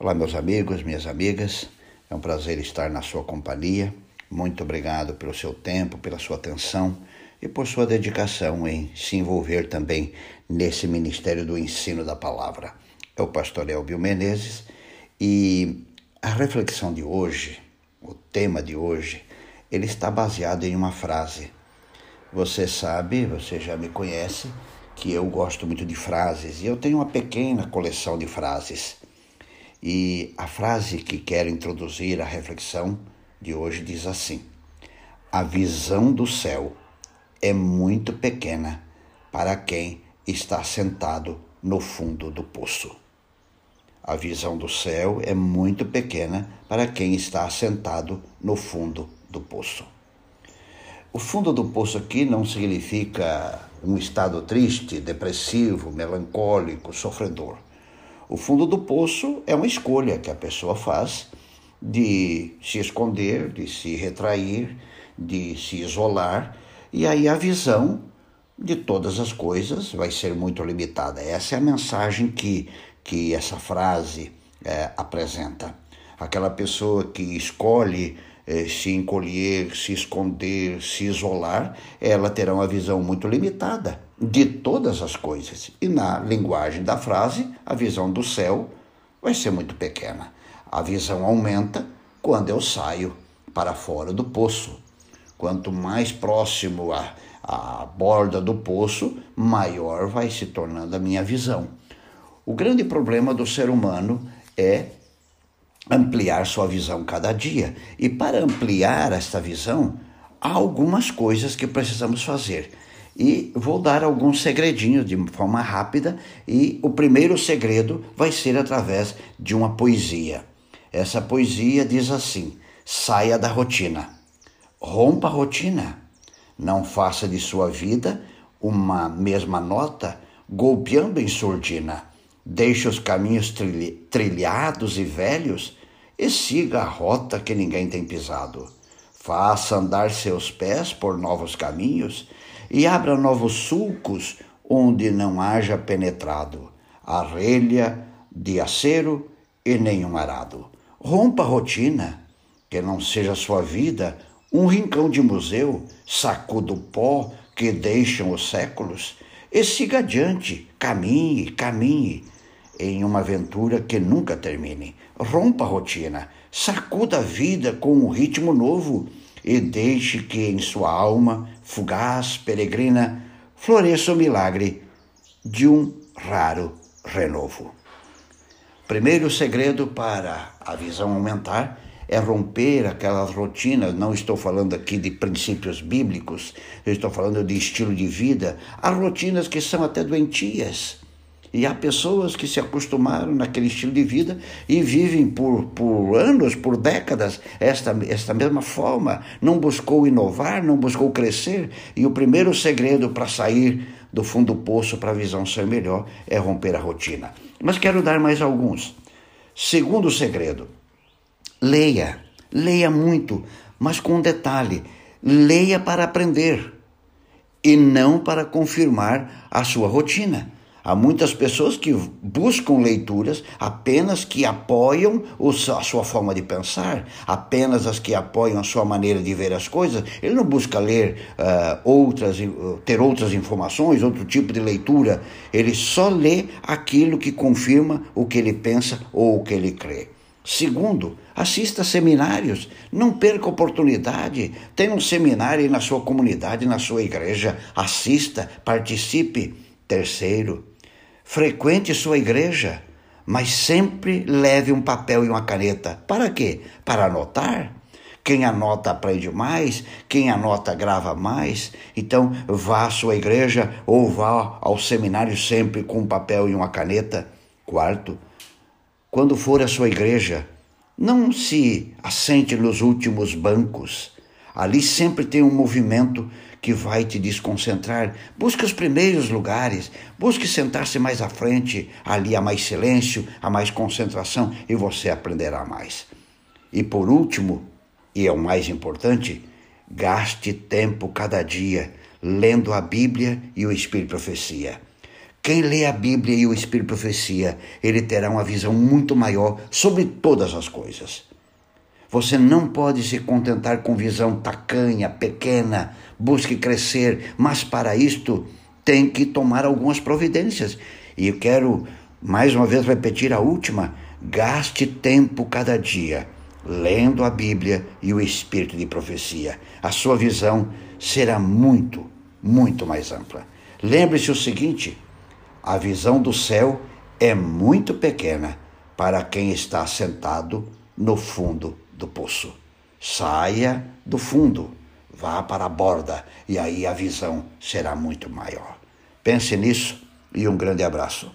Olá, meus amigos, minhas amigas. É um prazer estar na sua companhia. Muito obrigado pelo seu tempo, pela sua atenção e por sua dedicação em se envolver também nesse ministério do ensino da palavra. É o pastor Elbio Menezes e a reflexão de hoje, o tema de hoje, ele está baseado em uma frase. Você sabe, você já me conhece, que eu gosto muito de frases e eu tenho uma pequena coleção de frases. E a frase que quero introduzir à reflexão de hoje diz assim: A visão do céu é muito pequena para quem está sentado no fundo do poço. A visão do céu é muito pequena para quem está sentado no fundo do poço. O fundo do poço aqui não significa um estado triste, depressivo, melancólico, sofredor. O fundo do poço é uma escolha que a pessoa faz de se esconder, de se retrair, de se isolar, e aí a visão de todas as coisas vai ser muito limitada. Essa é a mensagem que, que essa frase é, apresenta. Aquela pessoa que escolhe é, se encolher, se esconder, se isolar, ela terá uma visão muito limitada de todas as coisas. E na linguagem da frase, a visão do céu vai ser muito pequena. A visão aumenta quando eu saio para fora do poço. Quanto mais próximo à, à borda do poço, maior vai se tornando a minha visão. O grande problema do ser humano é ampliar sua visão cada dia. E para ampliar esta visão, há algumas coisas que precisamos fazer. E vou dar alguns segredinhos de forma rápida, e o primeiro segredo vai ser através de uma poesia. Essa poesia diz assim: saia da rotina, rompa a rotina, não faça de sua vida uma mesma nota golpeando em surdina. Deixe os caminhos trilhados e velhos e siga a rota que ninguém tem pisado. Faça andar seus pés por novos caminhos e abra novos sulcos onde não haja penetrado arrelha de acero e nenhum arado. Rompa a rotina, que não seja sua vida um rincão de museu, sacudo pó que deixam os séculos, e siga adiante, caminhe, caminhe, em uma aventura que nunca termine. Rompa a rotina, sacuda a vida com um ritmo novo e deixe que em sua alma, fugaz, peregrina, floresça o milagre de um raro renovo. Primeiro segredo para a visão aumentar é romper aquelas rotinas. Não estou falando aqui de princípios bíblicos, eu estou falando de estilo de vida. Há rotinas que são até doentias e há pessoas que se acostumaram naquele estilo de vida e vivem por, por anos, por décadas, esta, esta mesma forma. Não buscou inovar, não buscou crescer. E o primeiro segredo para sair do fundo do poço para a visão ser melhor é romper a rotina. Mas quero dar mais alguns. Segundo segredo, leia. Leia muito, mas com detalhe: leia para aprender e não para confirmar a sua rotina. Há muitas pessoas que buscam leituras apenas que apoiam a sua forma de pensar, apenas as que apoiam a sua maneira de ver as coisas. Ele não busca ler uh, outras, ter outras informações, outro tipo de leitura. Ele só lê aquilo que confirma o que ele pensa ou o que ele crê. Segundo, assista seminários. Não perca oportunidade. Tem um seminário na sua comunidade, na sua igreja. Assista, participe. Terceiro, frequente sua igreja, mas sempre leve um papel e uma caneta. Para quê? Para anotar. Quem anota aprende mais, quem anota grava mais. Então, vá à sua igreja ou vá ao seminário sempre com um papel e uma caneta. Quarto, quando for à sua igreja, não se assente nos últimos bancos. Ali sempre tem um movimento que vai te desconcentrar. Busque os primeiros lugares, busque sentar-se mais à frente, ali há mais silêncio, há mais concentração e você aprenderá mais. E por último, e é o mais importante, gaste tempo cada dia lendo a Bíblia e o Espírito Profecia. Quem lê a Bíblia e o Espírito Profecia, ele terá uma visão muito maior sobre todas as coisas. Você não pode se contentar com visão tacanha, pequena, busque crescer, mas para isto tem que tomar algumas providências. E eu quero mais uma vez repetir a última: gaste tempo cada dia lendo a Bíblia e o Espírito de profecia. A sua visão será muito, muito mais ampla. Lembre-se o seguinte: a visão do céu é muito pequena para quem está sentado no fundo do poço. Saia do fundo, vá para a borda e aí a visão será muito maior. Pense nisso e um grande abraço.